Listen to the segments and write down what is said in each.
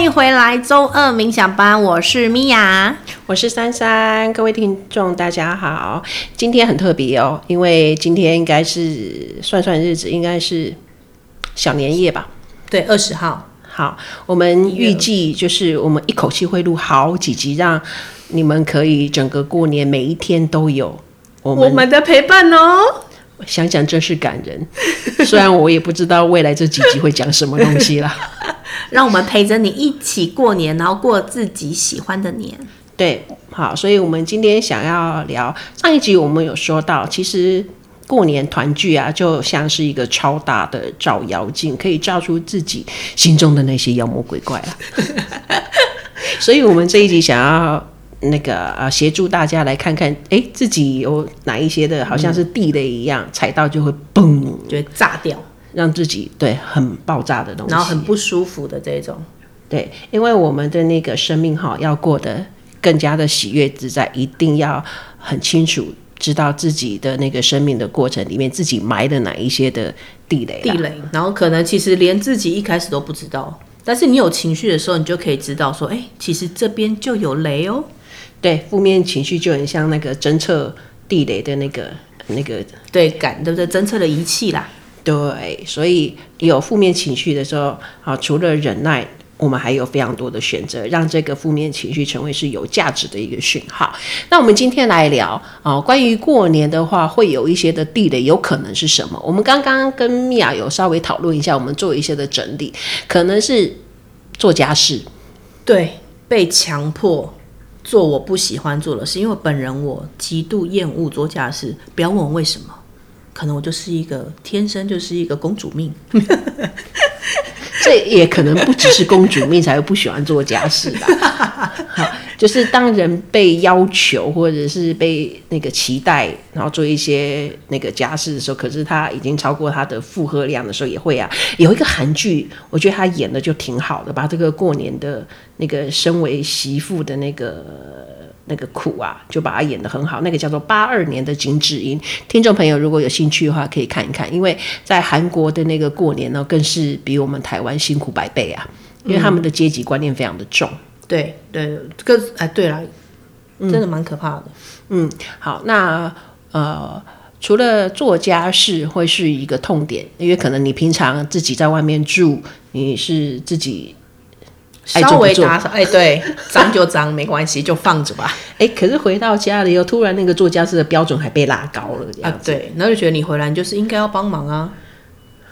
欢迎回来周二冥想班，我是米娅，我是珊珊，各位听众大家好，今天很特别哦，因为今天应该是算算日子，应该是小年夜吧？对，二十号。好，我们预计就是我们一口气会录好几集，让你们可以整个过年每一天都有我们，我们的陪伴哦。想想真是感人，虽然我也不知道未来这几集会讲什么东西啦。让我们陪着你一起过年，然后过自己喜欢的年。对，好，所以我们今天想要聊上一集，我们有说到，其实过年团聚啊，就像是一个超大的照妖镜，可以照出自己心中的那些妖魔鬼怪啊。所以我们这一集想要。那个啊，协助大家来看看，哎，自己有哪一些的，好像是地雷一样，踩到就会嘣，就会炸掉，让自己对很爆炸的东西，然后很不舒服的这种。对，因为我们的那个生命哈，要过得更加的喜悦自在，一定要很清楚知道自己的那个生命的过程里面，自己埋的哪一些的地雷。地雷，然后可能其实连自己一开始都不知道，但是你有情绪的时候，你就可以知道说，哎，其实这边就有雷哦。对，负面情绪就很像那个侦测地雷的那个那个对感，对不对？侦测的仪器啦。对，所以有负面情绪的时候，啊，除了忍耐，我们还有非常多的选择，让这个负面情绪成为是有价值的一个讯号。那我们今天来聊啊，关于过年的话，会有一些的地雷，有可能是什么？我们刚刚跟米娅有稍微讨论一下，我们做一些的整理，可能是做家事，对，被强迫。做我不喜欢做的事，因为本人我极度厌恶做家事。不要问我为什么，可能我就是一个天生就是一个公主命。这也可能不只是公主命才会不喜欢做家事吧。好，就是当人被要求或者是被那个期待，然后做一些那个家事的时候，可是他已经超过他的负荷量的时候，也会啊。有一个韩剧，我觉得他演的就挺好的，把这个过年的那个身为媳妇的那个。那个苦啊，就把它演得很好。那个叫做八二年的金智英，听众朋友如果有兴趣的话，可以看一看。因为在韩国的那个过年呢，更是比我们台湾辛苦百倍啊，因为他们的阶级观念非常的重。嗯、对对，这个哎，对了，真的蛮可怕的。嗯，嗯好，那呃，除了做家事会是一个痛点，因为可能你平常自己在外面住，你是自己。稍微打扫，哎，对，脏就脏，没关系，就放着吧。哎，可是回到家里又突然那个做家事的标准还被拉高了，这样啊，对，然后就觉得你回来就是应该要帮忙啊，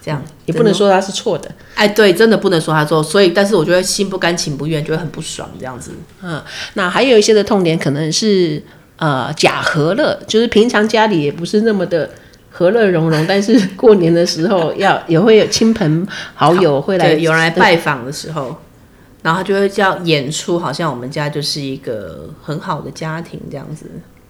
这样也不能说他是错的。哎，对，真的不能说他错，所以，但是我觉得心不甘情不愿，就会很不爽这样子。嗯，那还有一些的痛点可能是呃假和乐，就是平常家里也不是那么的和乐融融，但是过年的时候要也会有亲朋好友会来，有人来拜访的时候。然后他就会叫演出，好像我们家就是一个很好的家庭这样子，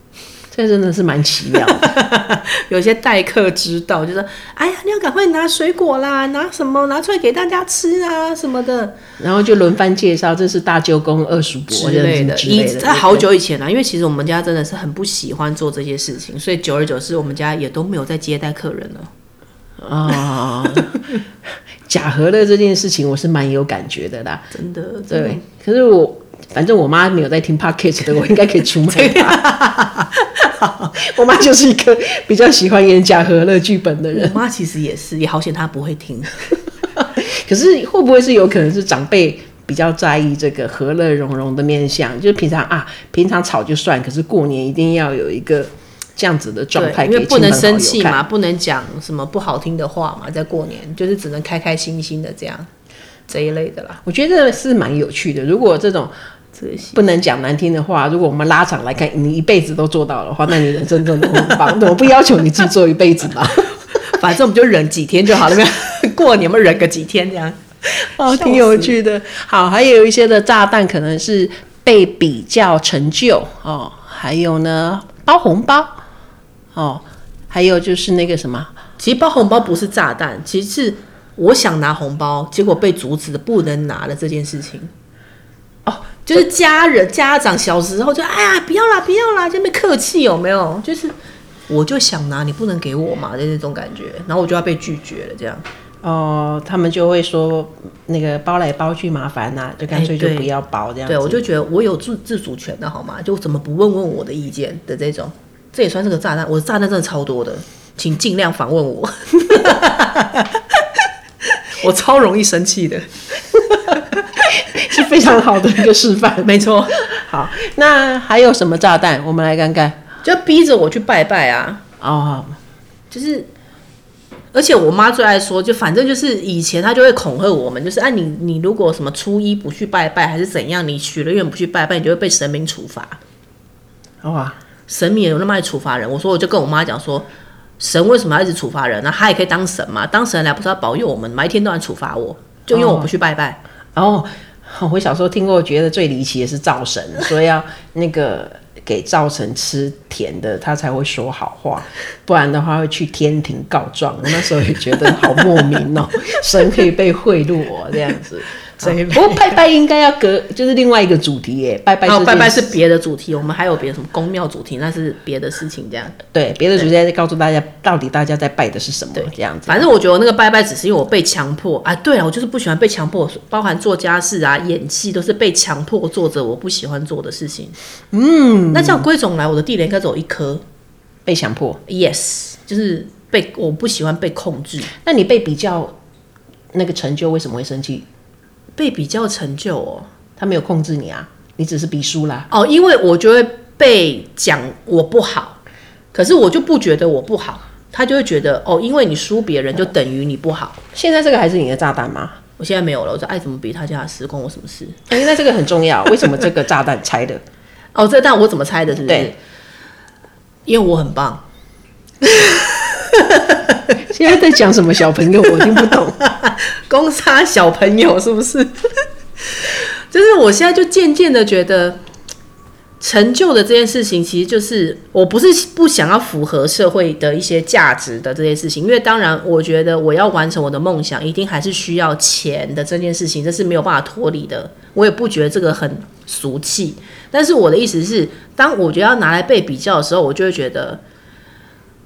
这真的是蛮奇妙的。有些待客之道，就说：“哎呀，你要赶快拿水果啦，拿什么拿出来给大家吃啊什么的。”然后就轮番介绍，这是大舅公、二叔伯之类的。以在好久以前了，因为其实我们家真的是很不喜欢做这些事情，所以久而久之，我们家也都没有再接待客人了。啊、哦，假和乐这件事情我是蛮有感觉的啦，真的。对，可是我反正我妈没有在听 Podcast 的，我应该可以出卖她。我妈就是一个比较喜欢演假和乐剧本的人。我妈其实也是，也好险她不会听。可是会不会是有可能是长辈比较在意这个和乐融融的面相？就是平常啊，平常吵就算，可是过年一定要有一个。这样子的状态，因为不能生气嘛，不能讲什么不好听的话嘛，在过年就是只能开开心心的这样这一类的啦。我觉得是蛮有趣的。如果这种不能讲难听的话，如果我们拉长来看，你一辈子都做到的话，那你人生真的很棒。我不要求你自己做一辈子嘛，反正我们就忍几天就好了。过年我们忍个几天这样，哦，挺有趣的。好，还有一些的炸弹可能是被比较成就哦，还有呢，包红包。哦，还有就是那个什么，其实包红包不是炸弹，其实是我想拿红包，结果被阻止的，不能拿了这件事情。哦，就是家人家长小时候就哎呀不要啦不要啦，就没客气有没有？就是我就想拿，你不能给我嘛，就那种感觉，然后我就要被拒绝了这样。哦，他们就会说那个包来包去麻烦呐、啊，就干脆就不要包这样、欸。对，我就觉得我有自自主权的好吗？就怎么不问问我的意见的这种，这也算是个炸弹。我的炸弹真的超多的，请尽量访问我。我超容易生气的，是非常好的一个示范。没错。好，那还有什么炸弹？我们来看看，就逼着我去拜拜啊！哦，就是。而且我妈最爱说，就反正就是以前她就会恐吓我们，就是哎、啊、你你如果什么初一不去拜拜还是怎样，你许了愿不去拜拜，你就会被神明处罚。哇，神明也有那么爱处罚人？我说我就跟我妈讲说，神为什么要一直处罚人呢？他也可以当神嘛，当神来不是要保佑我们每？一天到晚处罚我，就因为我不去拜拜。哦，哦我小时候听过，觉得最离奇的是灶神，所以要那个。给灶神吃甜的，他才会说好话，不然的话会去天庭告状。我那时候也觉得好莫名哦，神可以被贿赂我这样子。不过拜拜应该要隔，就是另外一个主题耶。拜拜，哦，拜拜是别的主题，我们还有别的什么宫庙主题，那是别的事情。这样对，别的主题在告诉大家，到底大家在拜的是什么？这样子。反正我觉得我那个拜拜只是因为我被强迫啊。对啊，我就是不喜欢被强迫，包含做家事啊、演戏都是被强迫做着我不喜欢做的事情。嗯，那这样归总来，我的地雷应该只有一颗，被强迫。Yes，就是被我不喜欢被控制。那你被比较那个成就为什么会生气？被比较成就哦，他没有控制你啊，你只是比输啦。哦，因为我就会被讲我不好，可是我就不觉得我不好，他就会觉得哦，因为你输别人就等于你不好。现在这个还是你的炸弹吗？我现在没有了，我说爱怎么比他家的事，关我什么事？哎、欸，那这个很重要，为什么这个炸弹拆的？哦，这个弹我怎么拆的？是不是？对，因为我很棒。现在在讲什么小朋友？我听不懂。攻杀小朋友是不是？就是我现在就渐渐的觉得，成就的这件事情，其实就是我不是不想要符合社会的一些价值的这件事情。因为当然，我觉得我要完成我的梦想，一定还是需要钱的这件事情，这是没有办法脱离的。我也不觉得这个很俗气。但是我的意思是，当我觉得要拿来被比较的时候，我就会觉得。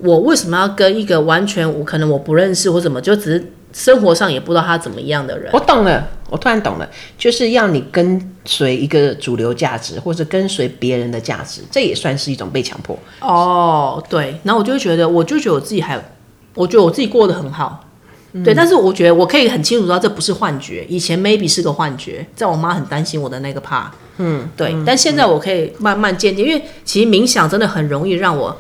我为什么要跟一个完全我可能我不认识或怎么，就只是生活上也不知道他怎么样的人？我懂了，我突然懂了，就是要你跟随一个主流价值，或者跟随别人的价值，这也算是一种被强迫。哦，对，然后我就觉得，我就觉得我自己还，我觉得我自己过得很好，嗯、对，但是我觉得我可以很清楚知道这不是幻觉，以前 maybe 是个幻觉，在我妈很担心我的那个怕，嗯，对，嗯、但现在我可以慢慢渐渐，因为其实冥想真的很容易让我。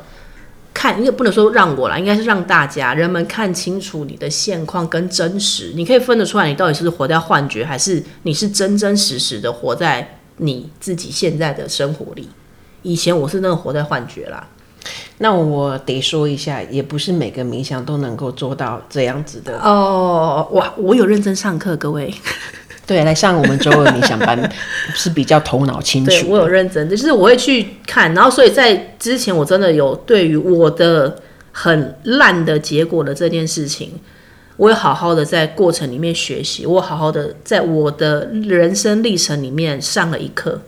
看，你也不能说让我啦，应该是让大家人们看清楚你的现况跟真实，你可以分得出来，你到底是活在幻觉，还是你是真真实实的活在你自己现在的生活里。以前我是那种活在幻觉啦。那我得说一下，也不是每个冥想都能够做到这样子的哦。我，我有认真上课，各位。对，来上我们周二冥想班是比较头脑清楚。对，我有认真，就是我会去看，然后所以在之前我真的有对于我的很烂的结果的这件事情，我有好好的在过程里面学习，我好好的在我的人生历程里面上了一课，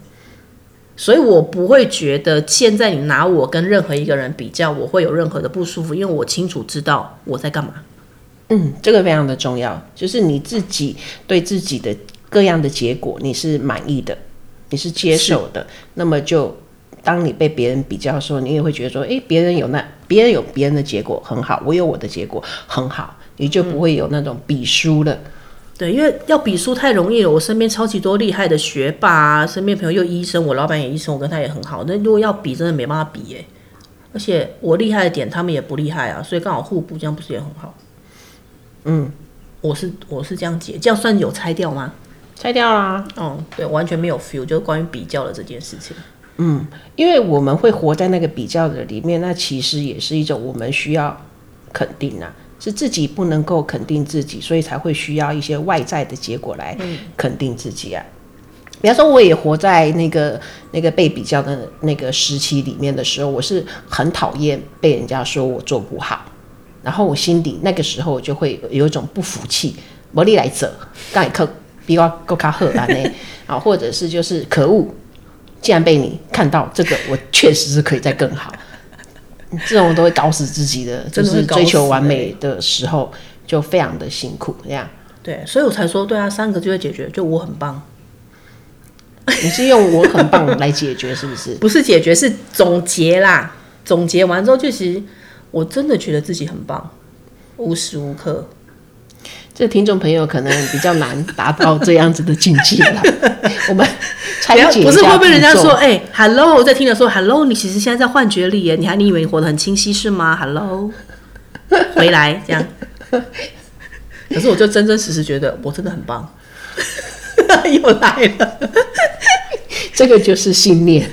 所以我不会觉得现在你拿我跟任何一个人比较，我会有任何的不舒服，因为我清楚知道我在干嘛。嗯，这个非常的重要，就是你自己对自己的各样的结果你是满意的，你是接受的。那么就当你被别人比较的时候，你也会觉得说，诶，别人有那别人有别人的结果很好，我有我的结果很好，你就不会有那种比输了。嗯、对，因为要比输太容易了。我身边超级多厉害的学霸啊，身边朋友又医生，我老板也医生，我跟他也很好。那如果要比，真的没办法比耶。而且我厉害的点，他们也不厉害啊，所以刚好互补，这样不是也很好？嗯，我是我是这样解，这样算有拆掉吗？拆掉啦。哦，对，完全没有 feel，就是关于比较的这件事情。嗯，因为我们会活在那个比较的里面，那其实也是一种我们需要肯定啊，是自己不能够肯定自己，所以才会需要一些外在的结果来肯定自己啊。嗯、比方说，我也活在那个那个被比较的那个时期里面的时候，我是很讨厌被人家说我做不好。然后我心底那个时候我就会有一种不服气，魔力来者，盖克比我够卡赫兰呢，啊，或者是就是可恶，既然被你看到这个，我确实是可以再更好，这种都会搞死自己的，就是追求完美的时候，就非常的辛苦这样。对，所以我才说，对啊，三个就会解决，就我很棒。你是用我很棒来解决，是不是？不是解决，是总结啦。总结完之后，就其实我真的觉得自己很棒，无时无刻。这听众朋友可能比较难达到这样子的境界了。我们拆解一下，不是会被人家说，哎、欸、，Hello，在听的时候，Hello，你其实现在在幻觉里耶，你还你以为你活得很清晰是吗？Hello，回来这样。可是我就真真实实觉得我真的很棒。又来了，这个就是信念，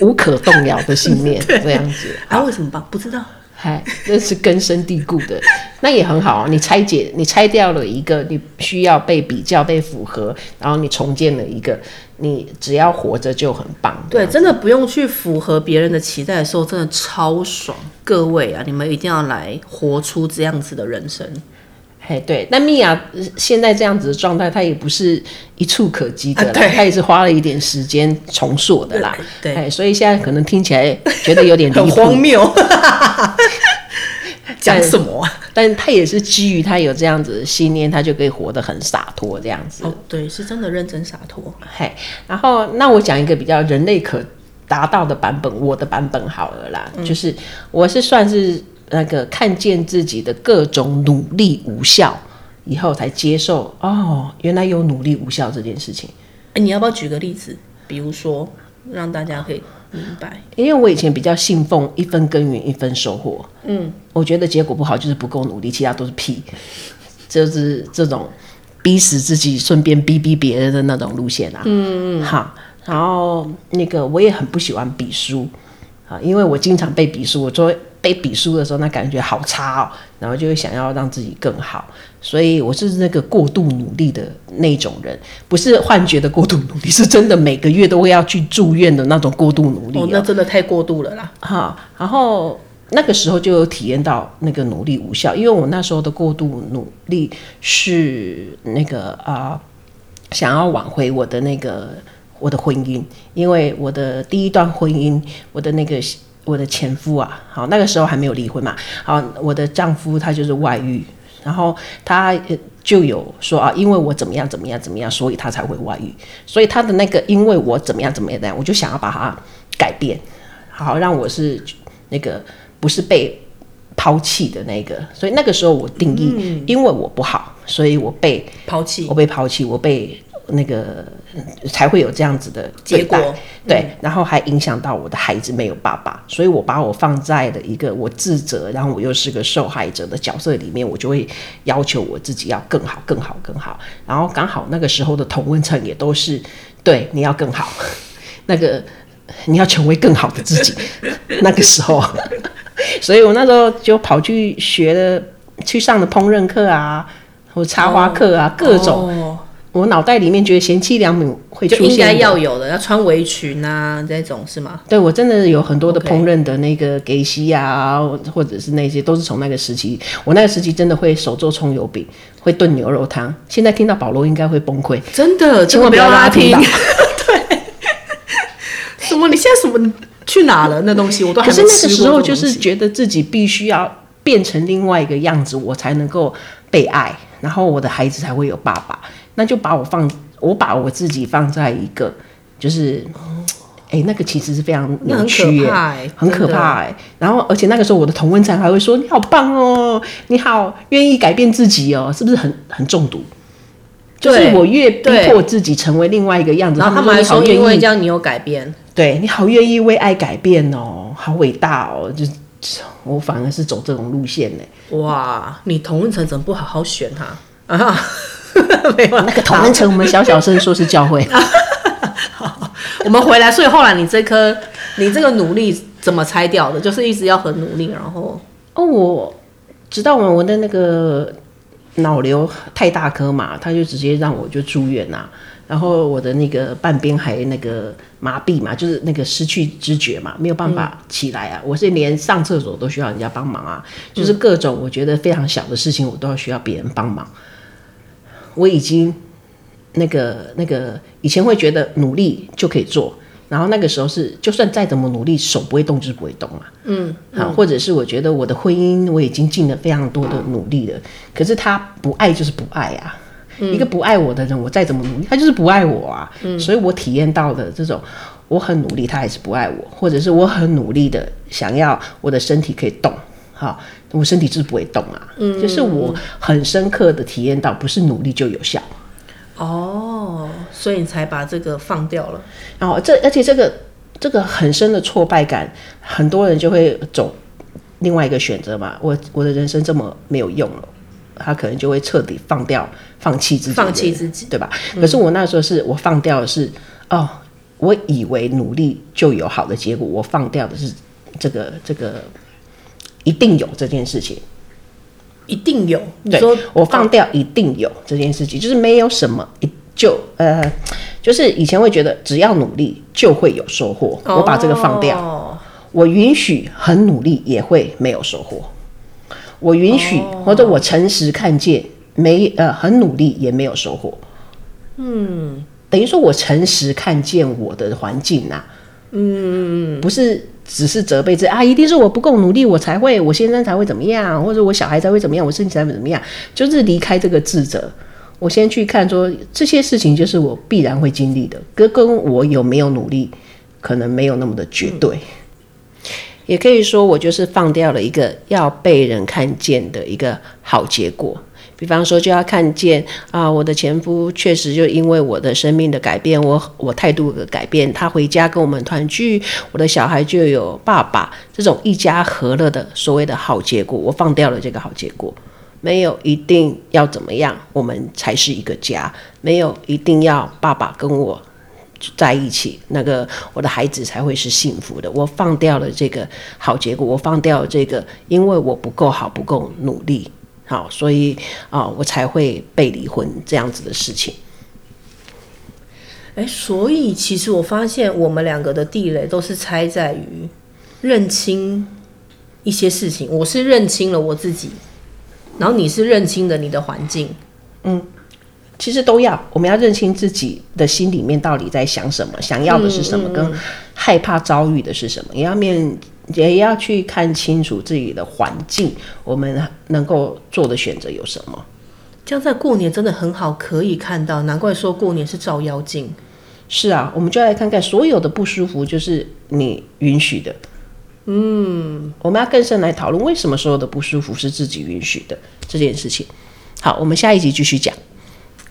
无可动摇的信念，这样子。啊，为什么棒？不知道。嗨，那是根深蒂固的，那也很好啊。你拆解，你拆掉了一个你需要被比较、被符合，然后你重建了一个，你只要活着就很棒。对，真的不用去符合别人的期待的时候，真的超爽。各位啊，你们一定要来活出这样子的人生。哎，对，那米娅现在这样子的状态，她也不是一触可及的啦，她、啊、也是花了一点时间重塑的啦。对，对，所以现在可能听起来觉得有点 很荒谬。讲什么、啊？但她也是基于她有这样子的信念，她就可以活得很洒脱这样子。哦，对，是真的认真洒脱。嘿，然后那我讲一个比较人类可达到的版本，我的版本好了啦，嗯、就是我是算是。那个看见自己的各种努力无效以后，才接受哦，原来有努力无效这件事情。哎，你要不要举个例子？比如说，让大家可以明白。因为我以前比较信奉一分耕耘一分收获。嗯，我觉得结果不好就是不够努力，其他都是屁，就是这种逼死自己，顺便逼逼别人的那种路线啊。嗯嗯。好，然后那个我也很不喜欢比输啊，因为我经常被比输，我作为。被比输的时候，那感觉好差哦，然后就会想要让自己更好，所以我是那个过度努力的那种人，不是幻觉的过度努力，是真的每个月都会要去住院的那种过度努力哦。哦，那真的太过度了啦。哈，然后那个时候就有体验到那个努力无效，因为我那时候的过度努力是那个啊、呃，想要挽回我的那个我的婚姻，因为我的第一段婚姻，我的那个。我的前夫啊，好，那个时候还没有离婚嘛。好，我的丈夫他就是外遇，然后他就有说啊，因为我怎么样怎么样怎么样，所以他才会外遇。所以他的那个因为我怎么样怎么样，我就想要把他改变，好让我是那个不是被抛弃的那个。所以那个时候我定义，嗯、因为我不好，所以我被抛弃，我被抛弃，我被。那个才会有这样子的结果，对，嗯、然后还影响到我的孩子没有爸爸，所以我把我放在了一个我自责，然后我又是个受害者的角色里面，我就会要求我自己要更好、更好、更好。然后刚好那个时候的同温层也都是对你要更好，那个你要成为更好的自己。那个时候，所以我那时候就跑去学了，去上了烹饪课啊，或插花课啊，哦、各种。哦我脑袋里面觉得贤妻良母会出现，应该要有的，要穿围裙啊，这种是吗？对，我真的有很多的烹饪的那个给息啊.或者是那些都是从那个时期。我那个时期真的会手做葱油饼，会炖牛肉汤。现在听到保罗应该会崩溃，真的，千万不要拉听。对，什么？你现在什么去哪了？那东西我都还没吃过。可是那个时候就是觉得自己必须要变成另外一个样子，我才能够被爱，然后我的孩子才会有爸爸。那就把我放，我把我自己放在一个，就是，哎、欸，那个其实是非常扭曲，很可怕哎、欸。然后，而且那个时候我的同温层还会说：“你好棒哦，你好愿意改变自己哦，是不是很很中毒？”就是我越逼迫自己成为另外一个样子，然后他们还说：“因为这样你有改变。”对，你好愿意为爱改变哦，好伟大哦！就我反而是走这种路线呢。哇，你同温层怎么不好好选他啊？没有那个同温层，我们小小声说是教会。好，我们回来。所以后来你这颗，你这个努力怎么拆掉的？就是一直要很努力，然后哦，我直到我我的那个脑瘤太大颗嘛，他就直接让我就住院呐。然后我的那个半边还那个麻痹嘛，就是那个失去知觉嘛，没有办法起来啊。嗯、我是连上厕所都需要人家帮忙啊，就是各种我觉得非常小的事情，我都要需要别人帮忙。我已经那个那个以前会觉得努力就可以做，然后那个时候是，就算再怎么努力，手不会动就是不会动嘛。嗯，好，或者是我觉得我的婚姻我已经尽了非常多的努力了，可是他不爱就是不爱啊。嗯、一个不爱我的人，我再怎么努力，他就是不爱我啊。嗯，所以我体验到的这种，我很努力，他还是不爱我，或者是我很努力的想要我的身体可以动，好，我身体就是不会动啊。嗯，就是我很深刻的体验到，不是努力就有效。哦，所以你才把这个放掉了。然后这而且这个这个很深的挫败感，很多人就会走另外一个选择嘛。我我的人生这么没有用了。他可能就会彻底放掉、放弃自己，放弃自己，对吧？嗯、可是我那时候是我放掉的是，哦，我以为努力就有好的结果，我放掉的是这个这个一定有这件事情，一定有。对，我放掉一定有这件事情，就是没有什么一就呃，就是以前会觉得只要努力就会有收获，我把这个放掉，哦、我允许很努力也会没有收获。我允许，或者我诚实看见，没呃很努力也没有收获。嗯，等于说我诚实看见我的环境呐、啊。嗯，不是只是责备自己啊，一定是我不够努力，我才会，我先生才会怎么样，或者我小孩才会怎么样，我身体才会怎么样，就是离开这个自责。我先去看说这些事情就是我必然会经历的，跟跟我有没有努力，可能没有那么的绝对。也可以说，我就是放掉了一个要被人看见的一个好结果。比方说，就要看见啊，我的前夫确实就因为我的生命的改变，我我态度的改变，他回家跟我们团聚，我的小孩就有爸爸，这种一家和乐的所谓的好结果，我放掉了这个好结果。没有一定要怎么样，我们才是一个家。没有一定要爸爸跟我。在一起，那个我的孩子才会是幸福的。我放掉了这个好结果，我放掉了这个，因为我不够好，不够努力，好，所以啊、哦，我才会被离婚这样子的事情。哎，所以其实我发现我们两个的地雷都是猜在于认清一些事情。我是认清了我自己，然后你是认清了你的环境，嗯。其实都要，我们要认清自己的心里面到底在想什么，想要的是什么，跟害怕遭遇的是什么，也要面，也要去看清楚自己的环境，我们能够做的选择有什么。这样在过年真的很好，可以看到，难怪说过年是照妖镜。是啊，我们就来看看所有的不舒服，就是你允许的。嗯，我们要更深来讨论，为什么所有的不舒服是自己允许的这件事情。好，我们下一集继续讲。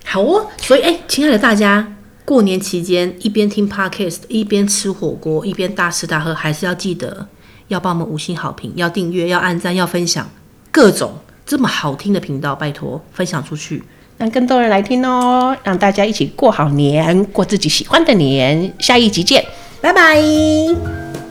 好哦，所以哎，亲爱的大家，过年期间一边听 Podcast，一边吃火锅，一边大吃大喝，还是要记得要帮我们五星好评，要订阅，要按赞，要分享，各种这么好听的频道，拜托分享出去，让更多人来听哦，让大家一起过好年，过自己喜欢的年。下一集见，拜拜。